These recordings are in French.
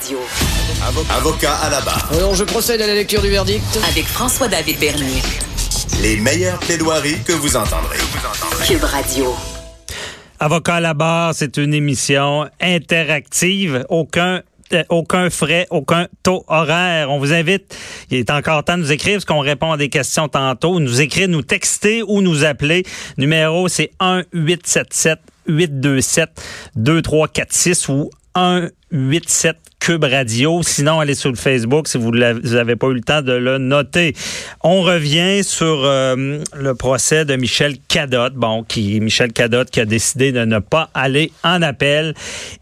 Radio. Avocat à la barre. Alors, je procède à la lecture du verdict. Avec François-David Bernier. Les meilleures plaidoiries que vous entendrez. Cube Radio. Avocat à la barre, c'est une émission interactive. Aucun euh, aucun frais, aucun taux horaire. On vous invite, il est encore temps de nous écrire parce qu'on répond à des questions tantôt. Nous écrire, nous texter ou nous appeler. Numéro, c'est 1 877 827 2346 ou 1 87 Cube Radio. Sinon, allez sur le Facebook si vous n'avez pas eu le temps de le noter. On revient sur euh, le procès de Michel Cadotte. Bon, qui Michel Cadotte qui a décidé de ne pas aller en appel.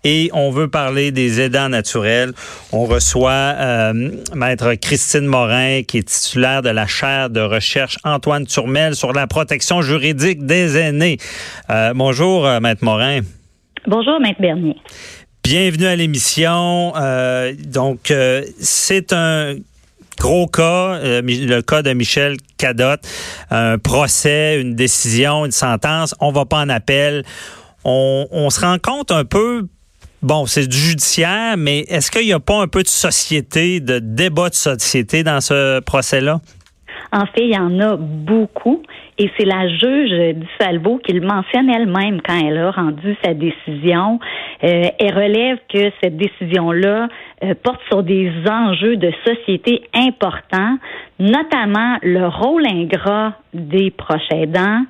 Et on veut parler des aidants naturels. On reçoit euh, Maître Christine Morin, qui est titulaire de la chaire de recherche Antoine Turmel sur la protection juridique des aînés. Euh, bonjour, Maître Morin. Bonjour, Maître Bernier. Bienvenue à l'émission. Euh, donc, euh, c'est un gros cas, euh, le cas de Michel Cadotte, un procès, une décision, une sentence. On va pas en appel. On, on se rend compte un peu Bon, c'est du judiciaire, mais est-ce qu'il n'y a pas un peu de société, de débat de société dans ce procès-là? En fait, il y en a beaucoup. Et c'est la juge du Salvo qui le mentionne elle-même quand elle a rendu sa décision. Euh, elle relève que cette décision-là euh, porte sur des enjeux de société importants, notamment le rôle ingrat des proches aidants,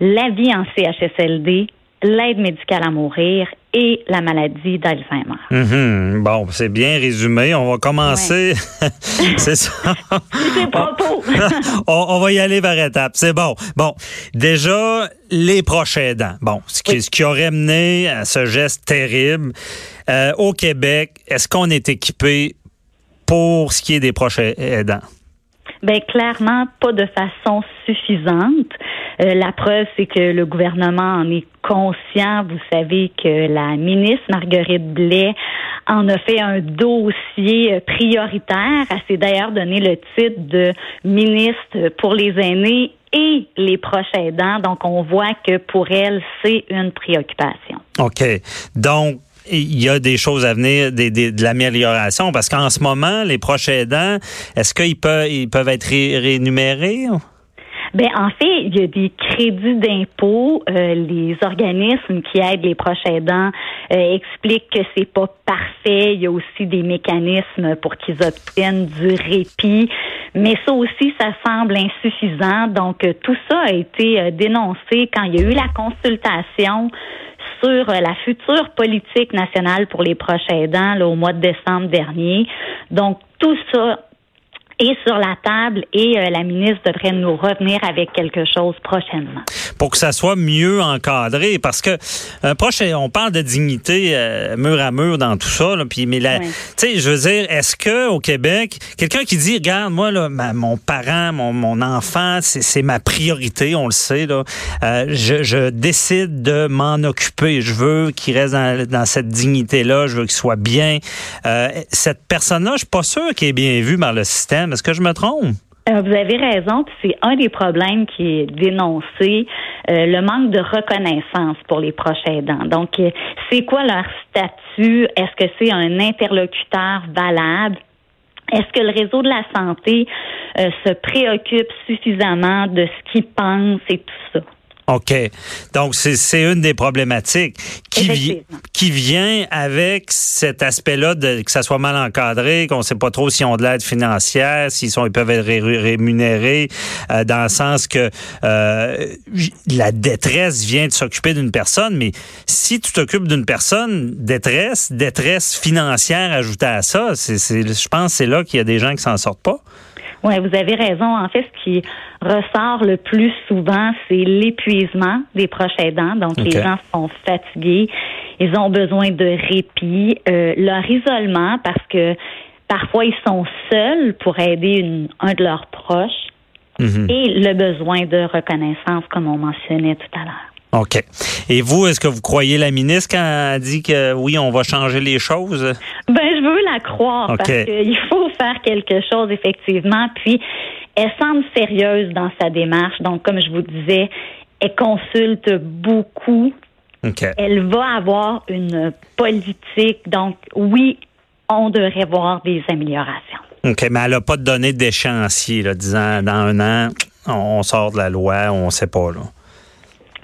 la vie en CHSLD, l'aide médicale à mourir et la maladie d'Alzheimer. Mhm. Bon, c'est bien résumé. On va commencer. c'est ça. c'est propos. on, on, va y aller par étapes. C'est bon. Bon, déjà, les proches aidants. Bon, ce qui, ce qui aurait mené à ce geste terrible. Euh, au Québec, est-ce qu'on est équipé pour ce qui est des proches aidants? Ben clairement pas de façon suffisante. Euh, la preuve, c'est que le gouvernement en est conscient. Vous savez que la ministre Marguerite Blais en a fait un dossier euh, prioritaire. Elle s'est d'ailleurs donné le titre de ministre pour les aînés et les proches aidants. Donc, on voit que pour elle, c'est une préoccupation. OK. Donc, il y a des choses à venir, des, de l'amélioration, parce qu'en ce moment, les proches aidants, est-ce qu'ils peuvent, ils peuvent être rémunérés? Ben en fait, il y a des crédits d'impôt. Euh, les organismes qui aident les proches aidants euh, expliquent que c'est pas parfait. Il y a aussi des mécanismes pour qu'ils obtiennent du répit, mais ça aussi, ça semble insuffisant. Donc euh, tout ça a été dénoncé quand il y a eu la consultation sur la future politique nationale pour les proches aidants là, au mois de décembre dernier. Donc tout ça est sur la table et euh, la ministre devrait nous revenir avec quelque chose prochainement. Pour que ça soit mieux encadré, parce que un proche, on parle de dignité euh, mur à mur dans tout ça, là, puis mais la, tu sais, je veux dire, est-ce que au Québec, quelqu'un qui dit, regarde, moi là, mon parent, mon, mon enfant, c'est ma priorité, on le sait là, euh, je, je, décide de m'en occuper, je veux qu'il reste dans, dans cette dignité là, je veux qu'il soit bien. cette personne-là, je suis pas sûr qu'elle est bien vue par le système. Est-ce que je me trompe? Euh, vous avez raison, c'est un des problèmes qui est dénoncé, euh, le manque de reconnaissance pour les proches aidants. Donc, euh, c'est quoi leur statut? Est-ce que c'est un interlocuteur valable? Est-ce que le réseau de la santé se préoccupe suffisamment de ce qu'il pense et tout ça? OK. Donc, c'est une des problématiques qui, qui vient avec cet aspect-là de que ça soit mal encadré, qu'on ne sait pas trop s'ils ont de l'aide financière, s'ils sont ils peuvent être rémunérés, euh, dans le sens que euh, la détresse vient de s'occuper d'une personne, mais si tu t'occupes d'une personne, détresse, détresse financière ajoutée à ça, c'est, je pense que c'est là qu'il y a des gens qui s'en sortent pas. Oui, vous avez raison. En fait, ce qui ressort le plus souvent, c'est l'épuisement des proches aidants. Donc, les gens sont fatigués, ils ont besoin de répit, euh, leur isolement parce que Parfois, ils sont seuls pour aider une- un de leurs proches Mhm. et le besoin de reconnaissance, comme on mentionnait tout à l'heure. OK. Et vous, est-ce que vous croyez la ministre quand elle dit que oui, on va changer les choses? Ben, je veux la croire parce qu'il faut faire quelque chose, effectivement. Puis, elle semble sérieuse dans sa démarche. Donc, comme je vous disais, elle consulte beaucoup. Elle va avoir une politique. Donc, oui, on devrait voir des améliorations. OK, mais elle n'a pas de données d'échéancier, disant dans un an, on, on sort de la loi, on ne sait pas. Là.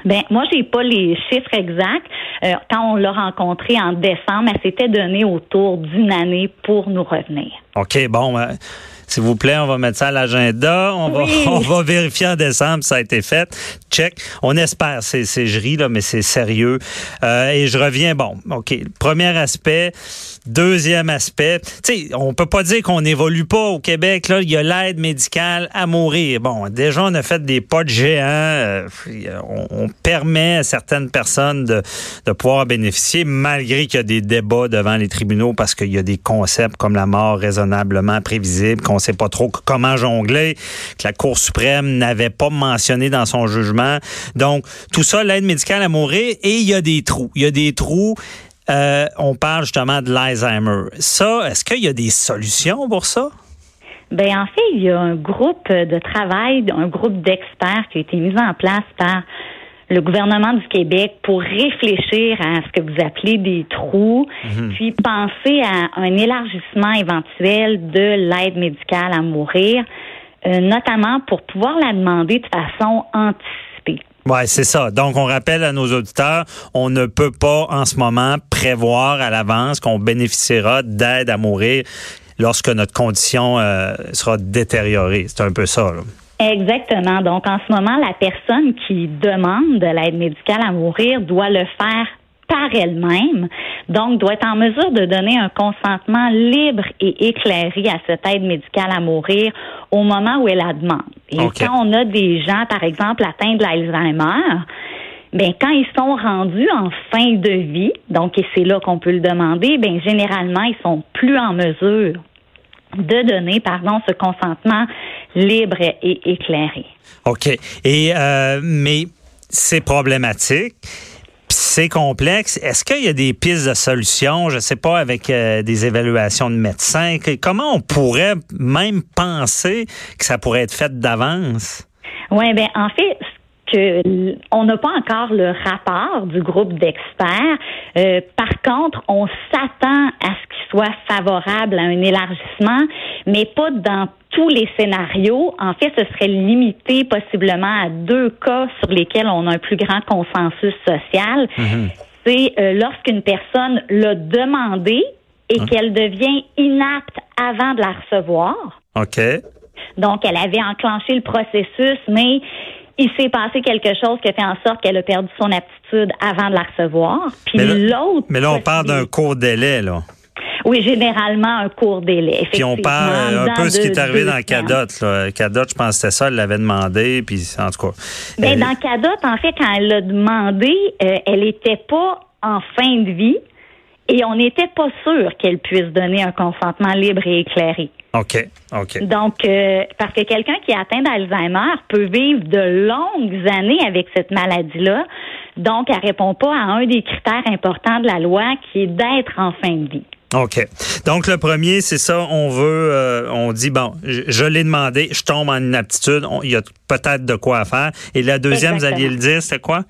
Ben, moi, j'ai pas les chiffres exacts. Euh, quand on l'a rencontrée en décembre, elle s'était donnée autour d'une année pour nous revenir. OK, bon, euh, s'il vous plaît, on va mettre ça à l'agenda. On, Oui. va, on va vérifier en décembre si ça a été fait. Check. On espère. C'est, c'est je ris, là, mais c'est sérieux. Euh, et je reviens, bon, OK. Premier aspect. Deuxième aspect. Tu sais, on peut pas dire qu'on n'évolue pas au Québec. Là, il y a l'aide médicale à mourir. Bon, déjà, on a fait des pas de géant. Euh, on, on permet à certaines personnes de, de pouvoir bénéficier, malgré qu'il y a des débats devant les tribunaux parce qu'il y a des concepts comme la mort raisonnablement prévisible, sait pas trop comment jongler, que la Cour suprême n'avait pas mentionné dans son jugement. Donc, tout ça, l'aide médicale à mourir, et il y a des trous. Il y a des trous. Euh, on parle justement de l'Alzheimer. Ça, est-ce qu'il y a des solutions pour ça? Ben en fait, il y a un groupe de travail, un groupe d'experts qui a été mis en place par le gouvernement du Québec pour réfléchir à ce que vous appelez des trous, puis penser à un élargissement éventuel de l'aide médicale à mourir, euh, notamment pour pouvoir la demander de façon anticipée. Ouais, c'est ça. Donc, on rappelle à nos auditeurs, on ne peut pas en ce moment prévoir à l'avance qu'on bénéficiera d'aide à mourir lorsque notre condition euh, sera détériorée. C'est un peu ça. Là. Exactement. Donc, en ce moment, la personne qui demande de l'aide médicale à mourir doit le faire par elle-même, donc doit être en mesure de donner un consentement libre et éclairé à cette aide médicale à mourir au moment où elle la demande. Et quand on a des gens, par exemple, atteints de l'Alzheimer, ben quand ils sont rendus en fin de vie, donc et c'est là qu'on peut le demander, ben généralement ils sont plus en mesure de donner, pardon, ce consentement libre et éclairé. OK. Et euh, mais c'est problématique. C'est complexe. Est-ce qu'il y a des pistes de solutions, je sais pas, avec euh, des évaluations de médecins? Que- Comment on pourrait même penser que ça pourrait être fait d'avance? Oui, ben en fait, que on n'a pas encore le rapport du groupe d'experts. Euh, par contre, on s'attend à ce qu'il soit favorable à un élargissement, mais pas dans tous les scénarios. En fait, ce serait limité possiblement à deux cas sur lesquels on a un plus grand consensus social. C'est euh, lorsqu'une personne l'a demandé et qu'elle devient inapte avant de la recevoir. OK. Donc, elle avait enclenché le processus, mais il s'est passé quelque chose qui a fait en sorte qu'elle a perdu son aptitude avant de la recevoir. Puis Mais là- l'autre. Mais là, on parle d'un court délai, là. Oui, généralement un court délai. Puis on parle un peu ce qui est arrivé dans. Cadotte. Là. Cadotte, je pense que c'était ça, elle l'avait demandé, puis en tout cas. Ben, elle- dans Cadotte, en fait, quand elle l'a demandé, euh, elle n'était pas en fin de vie et on n'était pas sûr qu'elle puisse donner un consentement libre et éclairé. OK, OK. Donc, euh, parce que quelqu'un qui est atteint d'Alzheimer peut vivre de longues années avec cette maladie-là. Donc, elle répond pas à un des critères importants de la loi qui est d'être en fin de vie. OK. Donc, le premier, c'est ça, on veut, euh, on dit, bon, je, je l'ai demandé, je tombe en inaptitude, il y a peut-être de quoi à faire. Et la deuxième, vous alliez le dire, c'était quoi?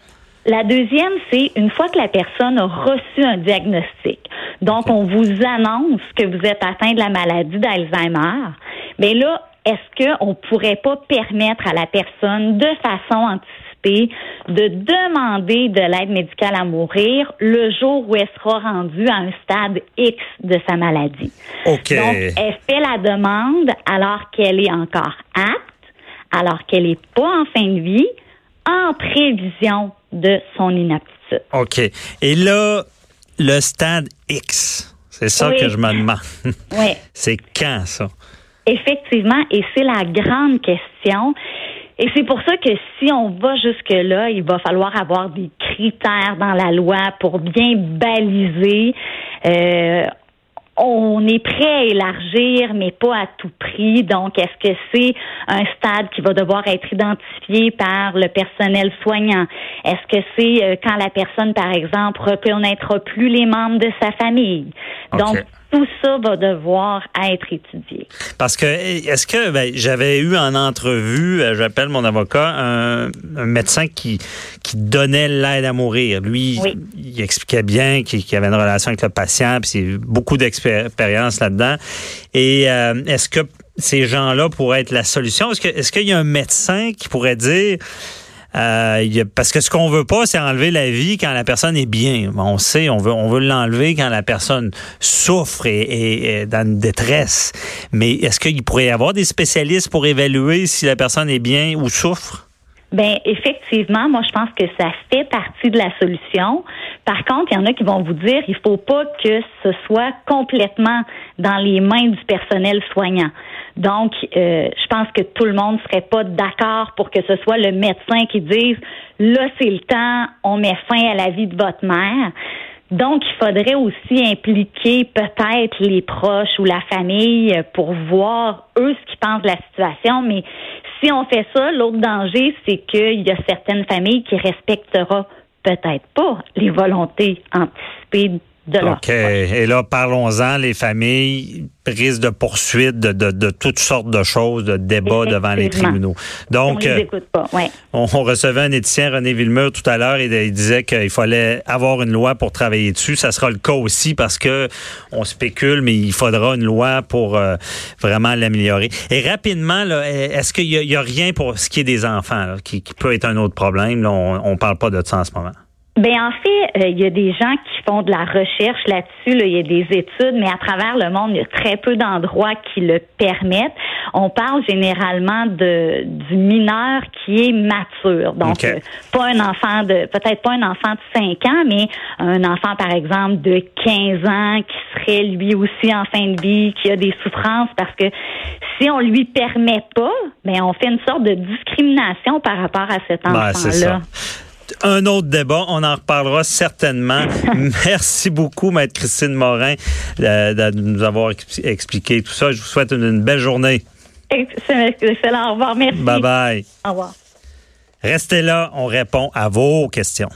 La deuxième, c'est une fois que la personne a reçu un diagnostic. Donc, on vous annonce que vous êtes atteint de la maladie d'Alzheimer. Mais là, est-ce qu'on pourrait pas permettre à la personne, de façon anticipée, de demander de l'aide médicale à mourir le jour où elle sera rendue à un stade X de sa maladie? OK. Donc, elle fait la demande alors qu'elle est encore apte, alors qu'elle n'est pas en fin de vie, en prévision de son inaptitude. OK. Et là, le stade X, c'est ça Oui. que je me demande. Oui, c'est quand, ça? effectivement, et c'est la grande question. Et c'est pour ça que si on va jusque-là, il va falloir avoir des critères dans la loi pour bien baliser. Euh, on est prêt à élargir, mais pas à tout prix. Donc, est-ce que c'est un stade qui va devoir être identifié par le personnel soignant? Est-ce que c'est euh, quand la personne, par exemple, reconnaîtra plus les membres de sa famille? Donc, tout ça va devoir être étudié. Parce que, est-ce que, ben, j'avais eu en entrevue, euh, j'appelle mon avocat, un, médecin qui, qui donnait l'aide à mourir. Lui, il expliquait bien qu'il avait une relation avec le patient, puis c'est beaucoup d'expérience là-dedans. Et euh, est-ce que ces gens-là pourraient être la solution? Est-ce qu'il y a un médecin qui pourrait dire, euh, parce que ce qu'on veut pas, c'est enlever la vie quand la personne est bien. On sait, on veut, on veut l'enlever quand la personne souffre et, est dans une détresse. Mais est-ce qu'il pourrait y avoir des spécialistes pour évaluer si la personne est bien ou souffre? Ben effectivement, moi je pense que ça fait partie de la solution. Par contre, il y en a qui vont vous dire il faut pas que ce soit complètement dans les mains du personnel soignant. Donc, euh, je pense que tout le monde serait pas d'accord pour que ce soit le médecin qui dise là c'est le temps, on met fin à la vie de votre mère. Donc, il faudrait aussi impliquer peut-être les proches ou la famille pour voir eux ce qu'ils pensent de la situation. Mais si on fait ça, l'autre danger, c'est qu'il y a certaines familles qui respecteront peut-être pas les volontés anticipées OK. Et là, parlons-en, les familles prises de poursuites de, de, de, toutes sortes de choses, de débats devant les tribunaux. Donc, on, les écoute pas. Ouais. on, recevait un éthicien, René Villemur, tout à l'heure, et il disait qu'il fallait avoir une loi pour travailler dessus. Ça sera le cas aussi parce que on spécule, mais il faudra une loi pour euh, vraiment l'améliorer. Et rapidement, est-ce qu'il y, a rien pour ce qui est des enfants qui, qui, peut être un autre problème? Là, on ne parle pas de ça en ce moment. Ben en fait, euh, il y a des gens qui font de la recherche là-dessus. Il y a des études, mais à travers le monde, il y a très peu d'endroits qui le permettent. On parle généralement de du mineur qui est mature, donc euh, pas un enfant de peut-être pas un enfant de 5 ans, mais un enfant par exemple de 15 ans qui serait lui aussi en fin de vie, qui a des souffrances parce que si on lui permet pas, ben on fait une sorte de discrimination par rapport à cet ben, un autre débat. On en reparlera certainement. Merci beaucoup, Maître Christine Morin, de, nous avoir expliqué tout ça. Je vous souhaite une, belle journée. Excellent. Au revoir. Merci. Bye bye. Au revoir. Restez là. On répond à vos questions.